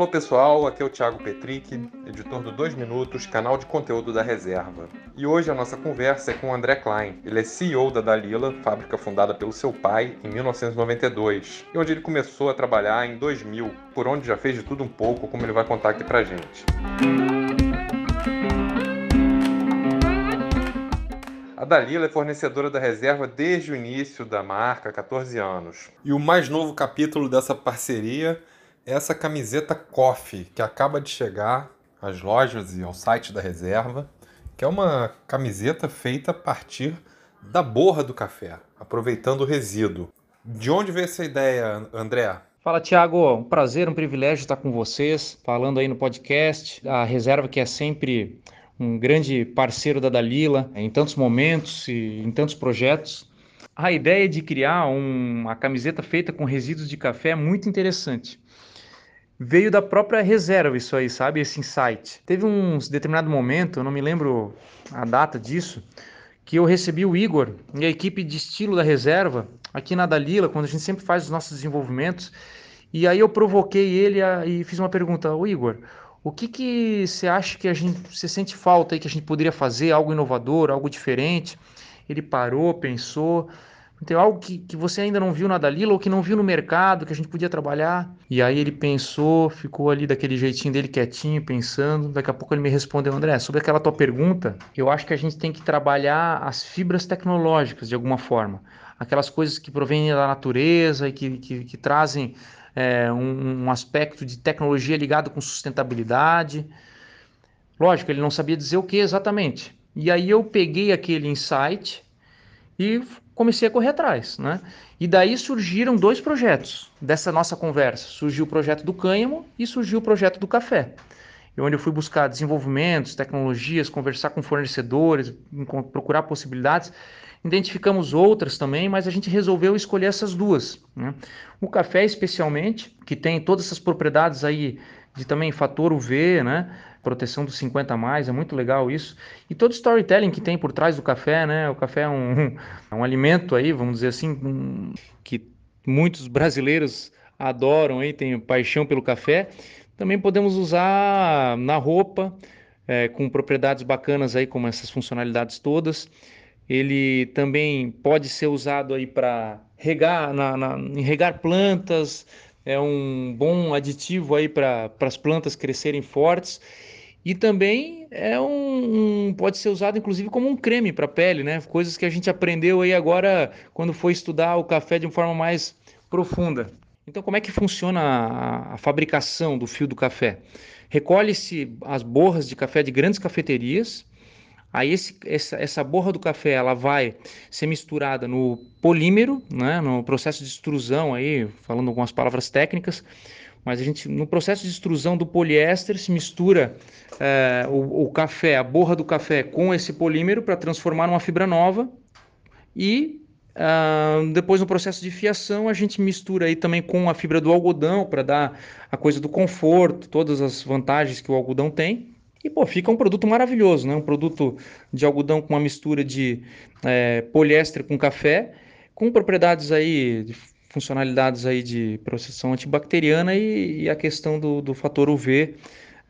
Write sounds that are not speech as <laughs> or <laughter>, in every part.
Alô pessoal, aqui é o Thiago Petric, editor do 2 Minutos, canal de conteúdo da Reserva. E hoje a nossa conversa é com o André Klein. Ele é CEO da Dalila, fábrica fundada pelo seu pai em 1992, e onde ele começou a trabalhar em 2000, por onde já fez de tudo um pouco, como ele vai contar aqui pra gente. A Dalila é fornecedora da reserva desde o início da marca, 14 anos. E o mais novo capítulo dessa parceria essa camiseta Coffee, que acaba de chegar às lojas e ao site da reserva, que é uma camiseta feita a partir da borra do café, aproveitando o resíduo. De onde veio essa ideia, André? Fala, Tiago. Um prazer, um privilégio estar com vocês, falando aí no podcast. A reserva que é sempre um grande parceiro da Dalila em tantos momentos e em tantos projetos. A ideia de criar uma camiseta feita com resíduos de café é muito interessante veio da própria reserva isso aí, sabe? Esse insight. Teve um determinado momento, eu não me lembro a data disso, que eu recebi o Igor e a equipe de estilo da reserva aqui na Dalila, quando a gente sempre faz os nossos desenvolvimentos. E aí eu provoquei ele a, e fiz uma pergunta, o Igor, o que que você acha que a gente, você sente falta aí que a gente poderia fazer, algo inovador, algo diferente? Ele parou, pensou, tem algo que, que você ainda não viu na Dalila ou que não viu no mercado, que a gente podia trabalhar. E aí ele pensou, ficou ali daquele jeitinho dele quietinho, pensando. Daqui a pouco ele me respondeu, André, sobre aquela tua pergunta, eu acho que a gente tem que trabalhar as fibras tecnológicas de alguma forma. Aquelas coisas que provêm da natureza e que, que, que trazem é, um, um aspecto de tecnologia ligado com sustentabilidade. Lógico, ele não sabia dizer o que exatamente. E aí eu peguei aquele insight e comecei a correr atrás, né? E daí surgiram dois projetos dessa nossa conversa. Surgiu o projeto do cânhamo e surgiu o projeto do café. Onde eu fui buscar desenvolvimentos, tecnologias, conversar com fornecedores, procurar possibilidades. Identificamos outras também, mas a gente resolveu escolher essas duas. Né? O café, especialmente, que tem todas essas propriedades aí de também fator UV, né? Proteção dos 50 a mais, é muito legal isso. E todo o storytelling que tem por trás do café, né? O café é um, <laughs> é um alimento aí, vamos dizer assim, um, que muitos brasileiros adoram aí, têm paixão pelo café. Também podemos usar na roupa, é, com propriedades bacanas aí, como essas funcionalidades todas. Ele também pode ser usado aí para regar, na, na, regar plantas, é um bom aditivo aí para as plantas crescerem fortes e também é um, um, pode ser usado inclusive como um creme para pele, né? Coisas que a gente aprendeu aí agora quando foi estudar o café de uma forma mais profunda. Então, como é que funciona a, a fabricação do fio do café? Recolhe-se as borras de café de grandes cafeterias. Aí esse, essa, essa borra do café ela vai ser misturada no polímero, né, no processo de extrusão aí, falando algumas palavras técnicas, mas a gente no processo de extrusão do poliéster se mistura é, o, o, café, a borra do café com esse polímero para transformar numa fibra nova e uh, depois no processo de fiação a gente mistura aí também com a fibra do algodão para dar a coisa do conforto, todas as vantagens que o algodão tem. E pô, fica um produto maravilhoso, né? Um produto de algodão com uma mistura de é, poliéster com café, com propriedades aí funcionalidades aí de processão antibacteriana e, e a questão do, do fator UV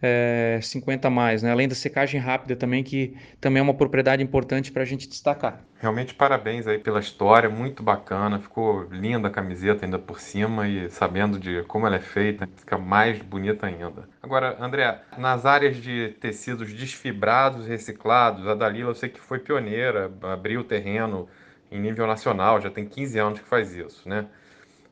é, 50 mais, né? além da secagem rápida também, que também é uma propriedade importante para a gente destacar. Realmente parabéns aí pela história, muito bacana, ficou linda a camiseta ainda por cima e sabendo de como ela é feita, fica mais bonita ainda. Agora, André, nas áreas de tecidos desfibrados reciclados, a Dalila eu sei que foi pioneira, abriu o terreno em nível nacional, já tem 15 anos que faz isso, né?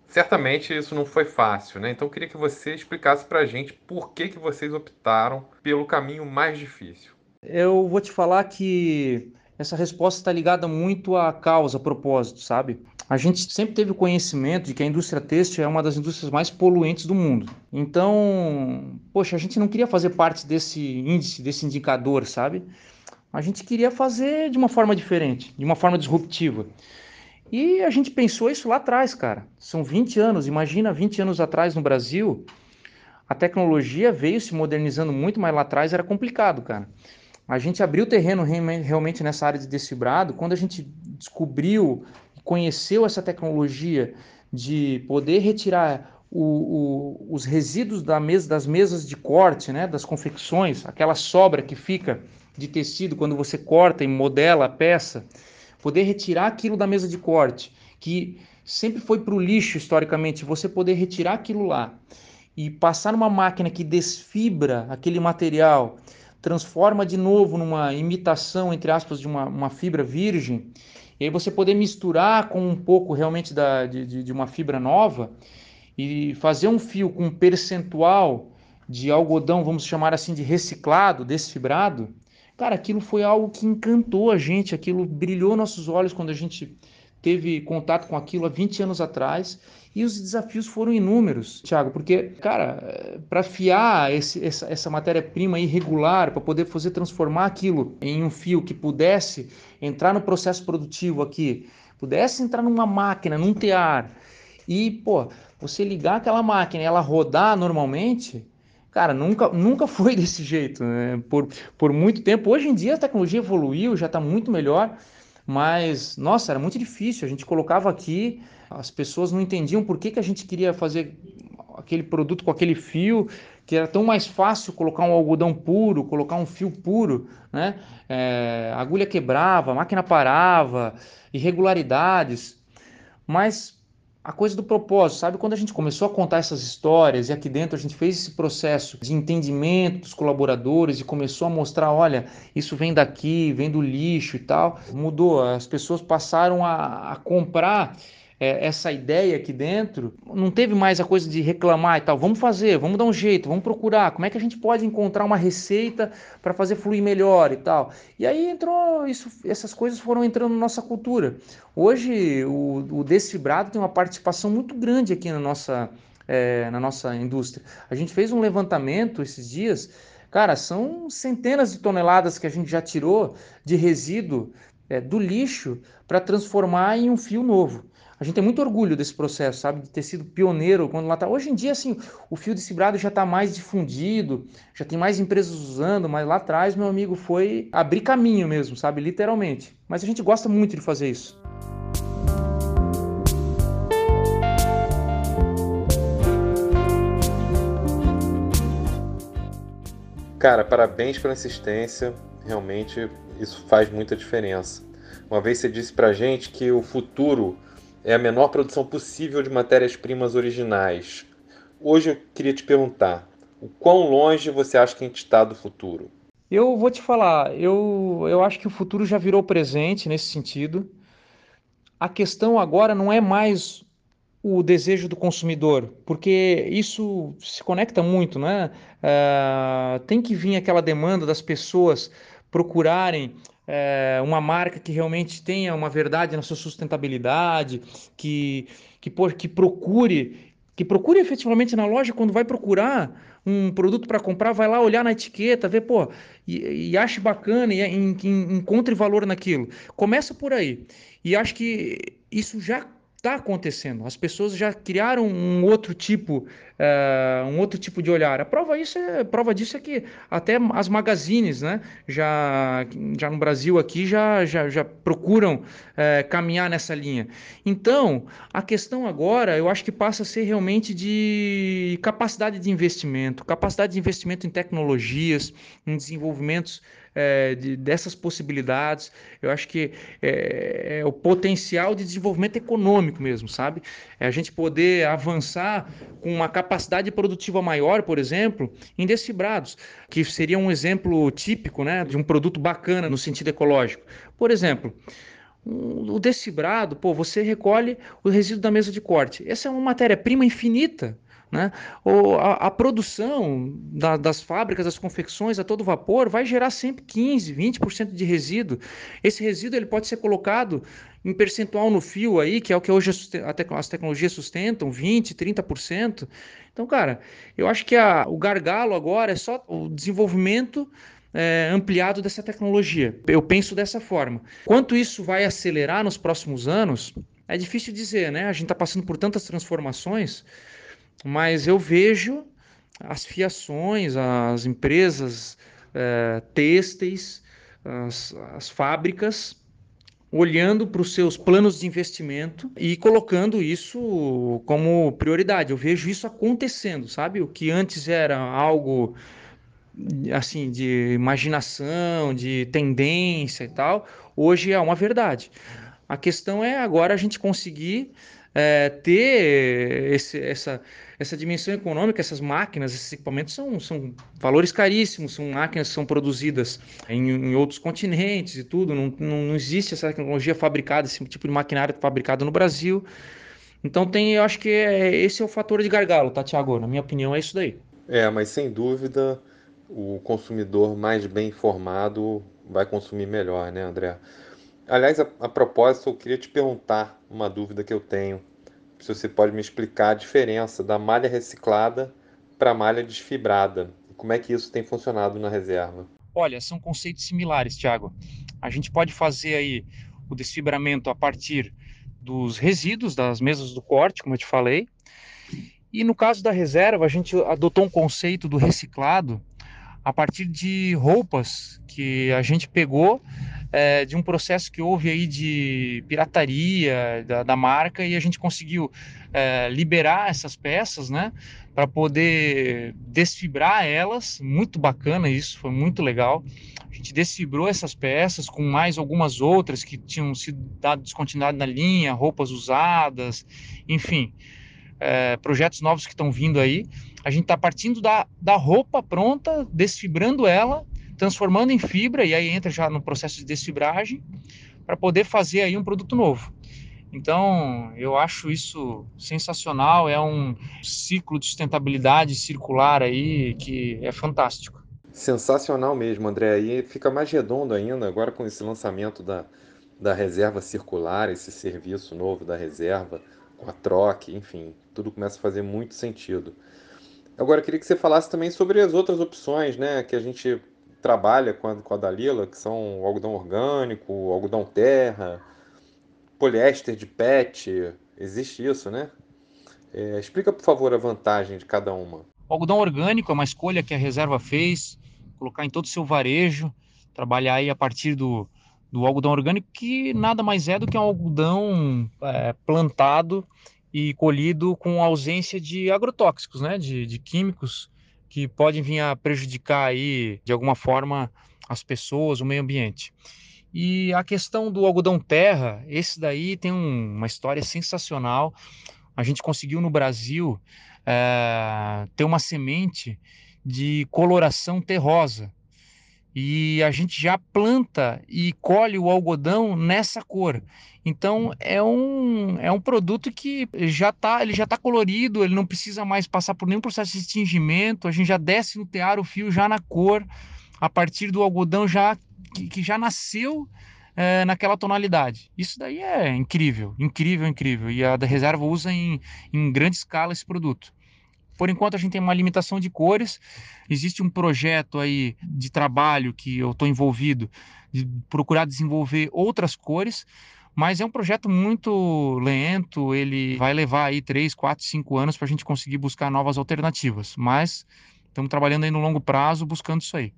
Certamente isso não foi fácil, né? Então eu queria que você explicasse para a gente por que, que vocês optaram pelo caminho mais difícil. Eu vou te falar que essa resposta está ligada muito à causa, propósito, sabe? A gente sempre teve o conhecimento de que a indústria têxtil é uma das indústrias mais poluentes do mundo. Então, poxa, a gente não queria fazer parte desse índice, desse indicador, sabe? A gente queria fazer de uma forma diferente, de uma forma disruptiva. E a gente pensou isso lá atrás, cara. São 20 anos, imagina 20 anos atrás no Brasil, a tecnologia veio se modernizando muito, mas lá atrás era complicado, cara. A gente abriu terreno realmente nessa área de desfibrado quando a gente descobriu e conheceu essa tecnologia de poder retirar o, o, os resíduos da mesa, das mesas de corte, né, das confecções, aquela sobra que fica de tecido quando você corta e modela a peça, poder retirar aquilo da mesa de corte, que sempre foi para o lixo historicamente, você poder retirar aquilo lá e passar numa máquina que desfibra aquele material, transforma de novo numa imitação, entre aspas, de uma, uma fibra virgem, e aí você poder misturar com um pouco realmente da, de, de uma fibra nova e fazer um fio com um percentual de algodão, vamos chamar assim, de reciclado, desfibrado, cara, aquilo foi algo que encantou a gente, aquilo brilhou nossos olhos quando a gente teve contato com aquilo há 20 anos atrás e os desafios foram inúmeros, Thiago, porque, cara, para fiar esse, essa, essa matéria-prima irregular, para poder fazer transformar aquilo em um fio que pudesse entrar no processo produtivo aqui, pudesse entrar numa máquina, num tear, e, pô, você ligar aquela máquina e ela rodar normalmente, cara, nunca, nunca foi <laughs> desse jeito, né? por, por muito tempo. Hoje em dia a tecnologia evoluiu, já está muito melhor, mas, nossa, era muito difícil. A gente colocava aqui, as pessoas não entendiam por que, que a gente queria fazer aquele produto com aquele fio, que era tão mais fácil colocar um algodão puro, colocar um fio puro, né? É, agulha quebrava, máquina parava, irregularidades. Mas a coisa do propósito, sabe? Quando a gente começou a contar essas histórias e aqui dentro a gente fez esse processo de entendimento dos colaboradores e começou a mostrar, olha, isso vem daqui, vem do lixo e tal, mudou. As pessoas passaram a, a comprar é, essa ideia aqui dentro, não teve mais a coisa de reclamar e tal. Vamos fazer, vamos dar um jeito, vamos procurar. Como é que a gente pode encontrar uma receita para fazer fluir melhor e tal? E aí entrou isso, essas coisas foram entrando na nossa cultura. Hoje o, o desfibrado tem uma participação muito grande aqui na nossa, é, na nossa indústria. A gente fez um levantamento esses dias. Cara, são centenas de toneladas que a gente já tirou de resíduo é, do lixo para transformar em um fio novo. A gente tem muito orgulho desse processo, sabe? De ter sido pioneiro quando lá tá. Hoje em dia, assim, o fio de cibrado já está mais difundido, já tem mais empresas usando, mas lá atrás, meu amigo, foi abrir caminho mesmo, sabe? Literalmente. Mas a gente gosta muito de fazer isso. Cara, parabéns pela insistência. Realmente isso faz muita diferença. Uma vez você disse pra gente que o futuro é a menor produção possível de matérias-primas originais. Hoje eu queria te perguntar: o quão longe você acha que a gente está do futuro? Eu vou te falar, eu, eu acho que o futuro já virou presente nesse sentido. A questão agora não é mais o desejo do consumidor, porque isso se conecta muito, né? Uh, tem que vir aquela demanda das pessoas procurarem é, uma marca que realmente tenha uma verdade na sua sustentabilidade, que, que, que procure que procure efetivamente na loja quando vai procurar um produto para comprar, vai lá olhar na etiqueta, ver, pô, e, e ache bacana e, e, e encontre valor naquilo. Começa por aí. E acho que isso já está acontecendo. As pessoas já criaram um outro tipo, uh, um outro tipo de olhar. A prova isso é, prova disso é que até as magazines, né, já, já no Brasil aqui já, já, já procuram uh, caminhar nessa linha. Então, a questão agora, eu acho que passa a ser realmente de capacidade de investimento, capacidade de investimento em tecnologias, em desenvolvimentos é, de, dessas possibilidades. Eu acho que é, é, o potencial de desenvolvimento econômico mesmo, sabe? É a gente poder avançar com uma capacidade produtiva maior, por exemplo, em desfibrados, que seria um exemplo típico né, de um produto bacana no sentido ecológico. Por exemplo, o desfibrado, pô, você recolhe o resíduo da mesa de corte. Essa é uma matéria-prima infinita né? Ou a, a produção da, das fábricas, das confecções a todo vapor vai gerar sempre 15, 20% de resíduo. Esse resíduo ele pode ser colocado em percentual no fio aí, que é o que hoje as tecnologias sustentam, 20, 30%. Então, cara, eu acho que a, o gargalo agora é só o desenvolvimento é, ampliado dessa tecnologia. Eu penso dessa forma. Quanto isso vai acelerar nos próximos anos, é difícil dizer, né? A gente está passando por tantas transformações mas eu vejo as fiações, as empresas é, têxteis, as, as fábricas olhando para os seus planos de investimento e colocando isso como prioridade. Eu vejo isso acontecendo, sabe? O que antes era algo assim de imaginação, de tendência e tal, hoje é uma verdade. A questão é agora a gente conseguir é, ter esse, essa, essa dimensão econômica, essas máquinas, esses equipamentos são, são valores caríssimos, são máquinas que são produzidas em, em outros continentes e tudo, não, não, existe essa tecnologia fabricada, esse tipo de maquinário fabricado no Brasil. Então tem, eu acho que é, esse é o fator de gargalo, tá, Tiago? Na minha opinião é isso daí. É, mas sem dúvida o consumidor mais bem informado vai consumir melhor, né, André? Aliás, a, a propósito, eu queria te perguntar uma dúvida que eu tenho. Se você pode me explicar a diferença da malha reciclada para a malha desfibrada. Como é que isso tem funcionado na reserva? Olha, são conceitos similares, Tiago. A gente pode fazer aí o desfibramento a partir dos resíduos das mesas do corte, como eu te falei. E no caso da reserva, a gente adotou um conceito do reciclado a partir de roupas que a gente pegou é, de um processo que houve aí de pirataria da, da marca e a gente conseguiu é, liberar essas peças, né, para poder desfibrar elas. Muito bacana isso, foi muito legal. A gente desfibrou essas peças com mais algumas outras que tinham sido dado descontinuidade na linha, roupas usadas, enfim. É, projetos novos que estão vindo aí. A gente está partindo da, da roupa pronta, desfibrando ela transformando em fibra, e aí entra já no processo de desfibragem, para poder fazer aí um produto novo. Então, eu acho isso sensacional, é um ciclo de sustentabilidade circular aí que é fantástico. Sensacional mesmo, André. E fica mais redondo ainda agora com esse lançamento da, da reserva circular, esse serviço novo da reserva, com a troca, enfim, tudo começa a fazer muito sentido. Agora, queria que você falasse também sobre as outras opções, né, que a gente trabalha com a, com a Dalila, que são algodão orgânico, algodão terra, poliéster de PET, existe isso, né? É, explica, por favor, a vantagem de cada uma. O algodão orgânico é uma escolha que a reserva fez, colocar em todo o seu varejo, trabalhar aí a partir do, do algodão orgânico, que nada mais é do que um algodão é, plantado e colhido com ausência de agrotóxicos, né, de, de químicos que podem vir a prejudicar aí de alguma forma as pessoas, o meio ambiente. E a questão do algodão terra, esse daí tem um, uma história sensacional. A gente conseguiu no Brasil é, ter uma semente de coloração terrosa. E a gente já planta e colhe o algodão nessa cor. Então é um, é um produto que já tá, ele já está colorido, ele não precisa mais passar por nenhum processo de tingimento, a gente já desce no tear o fio já na cor, a partir do algodão já que, que já nasceu é, naquela tonalidade. Isso daí é incrível, incrível, incrível. E a da reserva usa em, em grande escala esse produto. Por enquanto a gente tem uma limitação de cores. Existe um projeto aí de trabalho que eu estou envolvido de procurar desenvolver outras cores mas é um projeto muito lento, ele vai levar aí 3, 4, 5 anos para a gente conseguir buscar novas alternativas, mas estamos trabalhando aí no longo prazo buscando isso aí.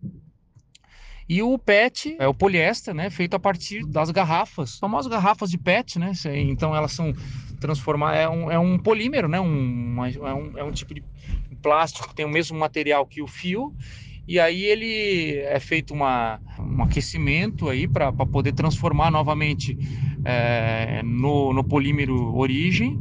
E o PET é o poliéster, né, feito a partir das garrafas, famosas garrafas de PET, né, então elas são transformar é um, é um polímero, né, um, é, um, é um tipo de plástico que tem o mesmo material que o fio. E aí ele é feito uma, um aquecimento aí para poder transformar novamente é, no, no polímero origem.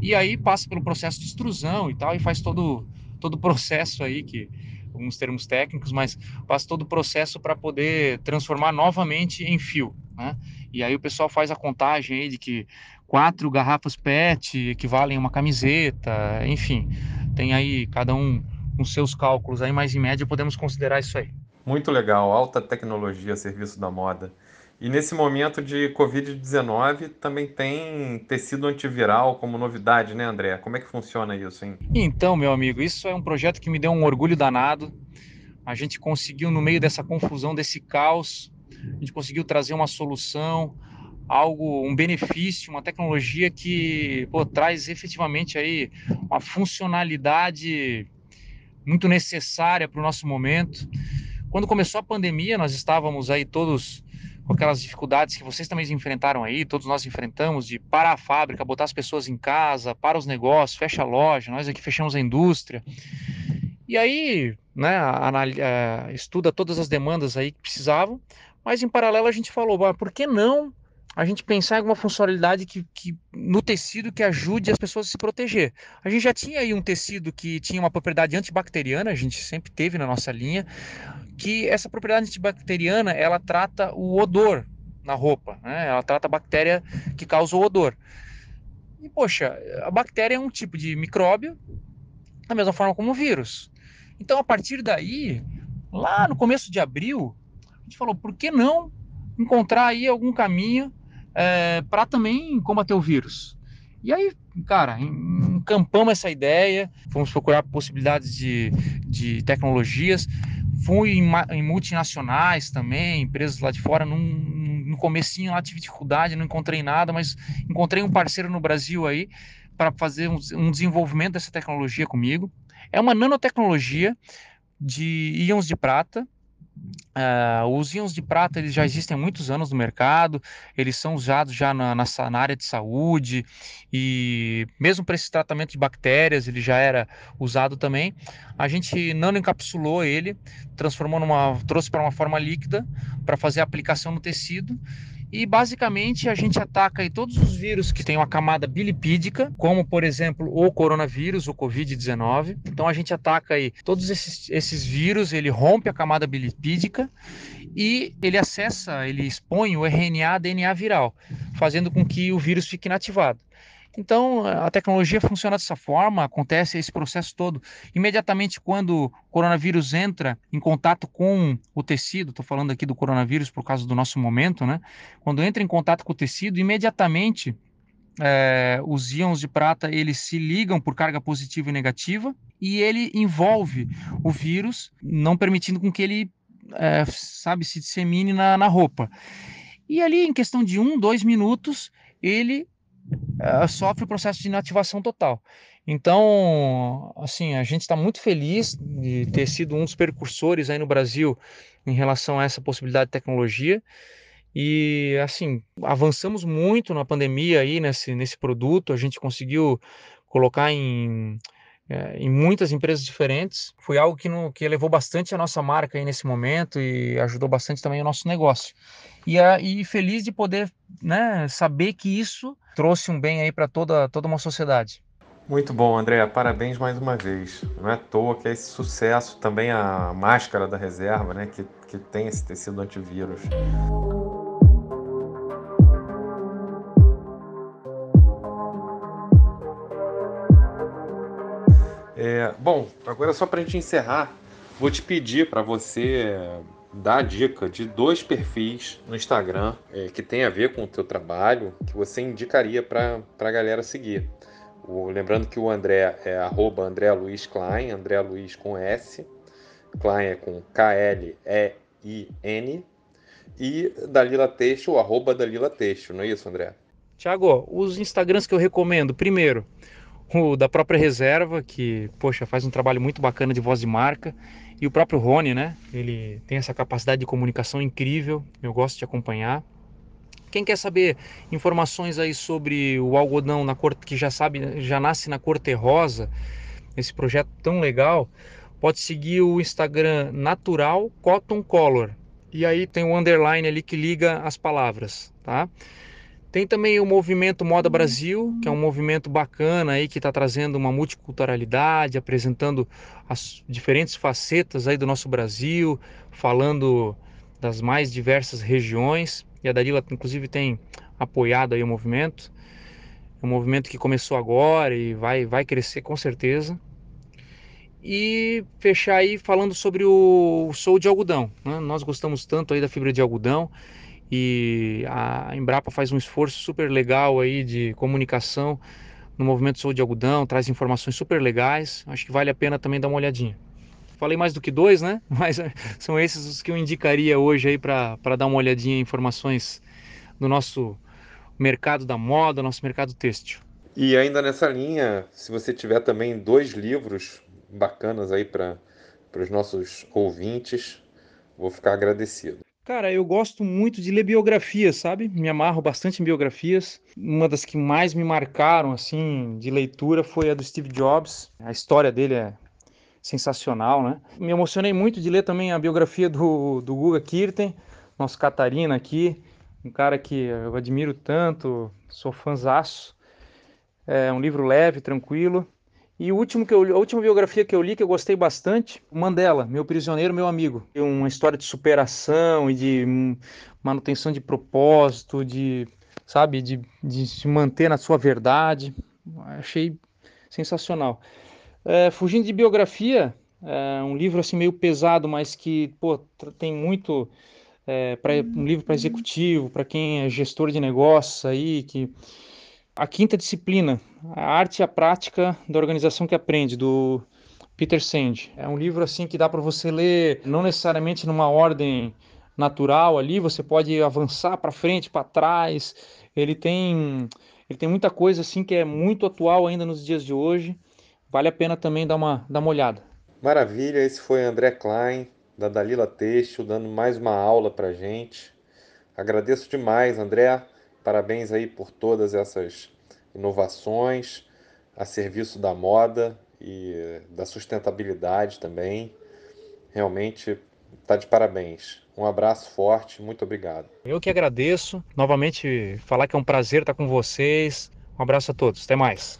E aí passa pelo processo de extrusão e tal e faz todo todo o processo aí que alguns termos técnicos, mas passa todo o processo para poder transformar novamente em fio, né? E aí o pessoal faz a contagem aí de que quatro garrafas PET equivalem a uma camiseta, enfim, tem aí cada um com seus cálculos aí, mas em média podemos considerar isso aí. Muito legal, alta tecnologia serviço da moda. E nesse momento de Covid-19 também tem tecido antiviral como novidade, né, André? Como é que funciona isso, hein? Então, meu amigo, isso é um projeto que me deu um orgulho danado. A gente conseguiu, no meio dessa confusão, desse caos, a gente conseguiu trazer uma solução, algo, um benefício, uma tecnologia que pô, traz efetivamente aí uma funcionalidade muito necessária para o nosso momento. Quando começou a pandemia, nós estávamos aí todos com aquelas dificuldades que vocês também enfrentaram aí, todos nós enfrentamos, de parar a fábrica, botar as pessoas em casa, para os negócios, fecha a loja, nós aqui fechamos a indústria. E aí, né, a, estuda todas as demandas aí que precisavam, mas em paralelo a gente falou, por que não a gente pensar em alguma funcionalidade que, que, no tecido que ajude as pessoas a se proteger. A gente já tinha aí um tecido que tinha uma propriedade antibacteriana, a gente sempre teve na nossa linha, que essa propriedade antibacteriana ela trata o odor na roupa, né? ela trata a bactéria que causa o odor. E poxa, a bactéria é um tipo de micróbio, da mesma forma como o vírus. Então a partir daí, lá no começo de abril, a gente falou, por que não encontrar aí algum caminho é, para também combater o vírus. E aí, cara, encampamos essa ideia, fomos procurar possibilidades de, de tecnologias, fui em, em multinacionais também, empresas lá de fora, num, no comecinho lá tive dificuldade, não encontrei nada, mas encontrei um parceiro no Brasil aí para fazer um, um desenvolvimento dessa tecnologia comigo. É uma nanotecnologia de íons de prata, Uh, os íons de prata eles já existem há muitos anos no mercado, eles são usados já na, na, área de saúde e mesmo para esse tratamento de bactérias ele já era usado também. A gente nano encapsulou ele, transformou numa, trouxe para uma forma líquida para fazer a aplicação no tecido e basicamente a gente ataca todos os vírus que têm uma camada bilipídica, como por exemplo o coronavírus, o Covid-19. Então a gente ataca aí todos esses, esses vírus, ele rompe a camada bilipídica e ele acessa, ele expõe o RNA DNA viral, fazendo com que o vírus fique inativado. Então, a tecnologia funciona dessa forma, acontece esse processo todo. Imediatamente, quando o coronavírus entra em contato com o tecido, estou falando aqui do coronavírus por causa do nosso momento, né? Quando entra em contato com o tecido, imediatamente é, os íons de prata eles se ligam por carga positiva e negativa e ele envolve o vírus, não permitindo com que ele, é, sabe, se dissemine na, na roupa. E ali, em questão de um, dois minutos, ele sofre o processo de inativação total. Então, assim, a gente está muito feliz de ter sido um dos percursores aí no Brasil em relação a essa possibilidade de tecnologia. E, assim, avançamos muito na pandemia aí nesse, nesse produto. A gente conseguiu colocar em, é, em muitas empresas diferentes. Foi algo que, no, que elevou bastante a nossa marca aí nesse momento e ajudou bastante também o nosso negócio. E, a, e feliz de poder né, saber que isso trouxe um bem aí para toda, toda uma sociedade. Muito bom, André. Parabéns mais uma vez. Não é à toa que é esse sucesso, também a máscara da reserva, né, que, que tem esse tecido antivírus. Bom, agora só para a gente encerrar, vou te pedir para você dar a dica de dois perfis no Instagram é, que tem a ver com o teu trabalho que você indicaria para a galera seguir. O, lembrando que o André é arroba André Luiz Klein, André Luiz com S, Klein é com K-L-E-I-N, e Dalila Teixo, arroba Dalila Teixo, não é isso, André? Tiago, os Instagrams que eu recomendo, primeiro, o da própria reserva, que, poxa, faz um trabalho muito bacana de voz de marca, e o próprio Rony, né? Ele tem essa capacidade de comunicação incrível, eu gosto de acompanhar. Quem quer saber informações aí sobre o algodão na cor que já sabe, já nasce na cor terrosa, esse projeto tão legal, pode seguir o Instagram Natural Cotton Color. E aí tem o um underline ali que liga as palavras, tá? Tem também o movimento Moda Brasil, que é um movimento bacana aí que está trazendo uma multiculturalidade, apresentando as diferentes facetas aí do nosso Brasil, falando das mais diversas regiões. E a Dalila, inclusive, tem apoiado aí o movimento. É um movimento que começou agora e vai, vai crescer com certeza. E fechar aí falando sobre o sou de algodão. Né? Nós gostamos tanto aí da fibra de algodão e a Embrapa faz um esforço super legal aí de comunicação no movimento Sou de Algodão, traz informações super legais, acho que vale a pena também dar uma olhadinha. Falei mais do que dois, né? <laughs> Mas eh, são esses os que eu indicaria hoje aí para dar uma olhadinha em informações do nosso mercado da moda, nosso mercado têxtil. E ainda nessa linha, se você tiver também dois livros bacanas aí para os nossos ouvintes, vou ficar agradecido. Cara, eu gosto muito de ler biografias, sabe? Me amarro bastante em biografias. Uma das que mais me marcaram, assim, de leitura foi a do Steve Jobs. A história dele é sensacional, né? Me emocionei muito de ler também a biografia do, do Guga Kirten, nosso Catarina aqui, um cara que eu admiro tanto, sou fãzaço. É um livro leve, tranquilo. E o último que eu, a última biografia que eu li, que eu gostei bastante, Mandela, Meu Prisioneiro, Meu Amigo. Uma história de superação e de manutenção de propósito, de, sabe, de, de se manter na sua verdade. Achei sensacional. É, fugindo de biografia, é um livro assim meio pesado, mas que pô, tem muito é, pra, um livro para executivo, para quem é gestor de negócios aí, que a quinta disciplina, a arte e a prática da organização que aprende, do Peter Sand. É um livro assim que dá para você ler, não necessariamente numa ordem natural ali, você pode avançar para frente, para trás. Ele tem ele tem muita coisa assim que é muito atual ainda nos dias de hoje. Vale a pena também dar uma, dar uma olhada. Maravilha, esse foi André Klein, da Dalila Têxtil, dando mais uma aula para gente. Agradeço demais, André. Parabéns aí por todas essas inovações a serviço da moda e da sustentabilidade também. Realmente está de parabéns. Um abraço forte, muito obrigado. Eu que agradeço. Novamente falar que é um prazer estar com vocês. Um abraço a todos. Até mais.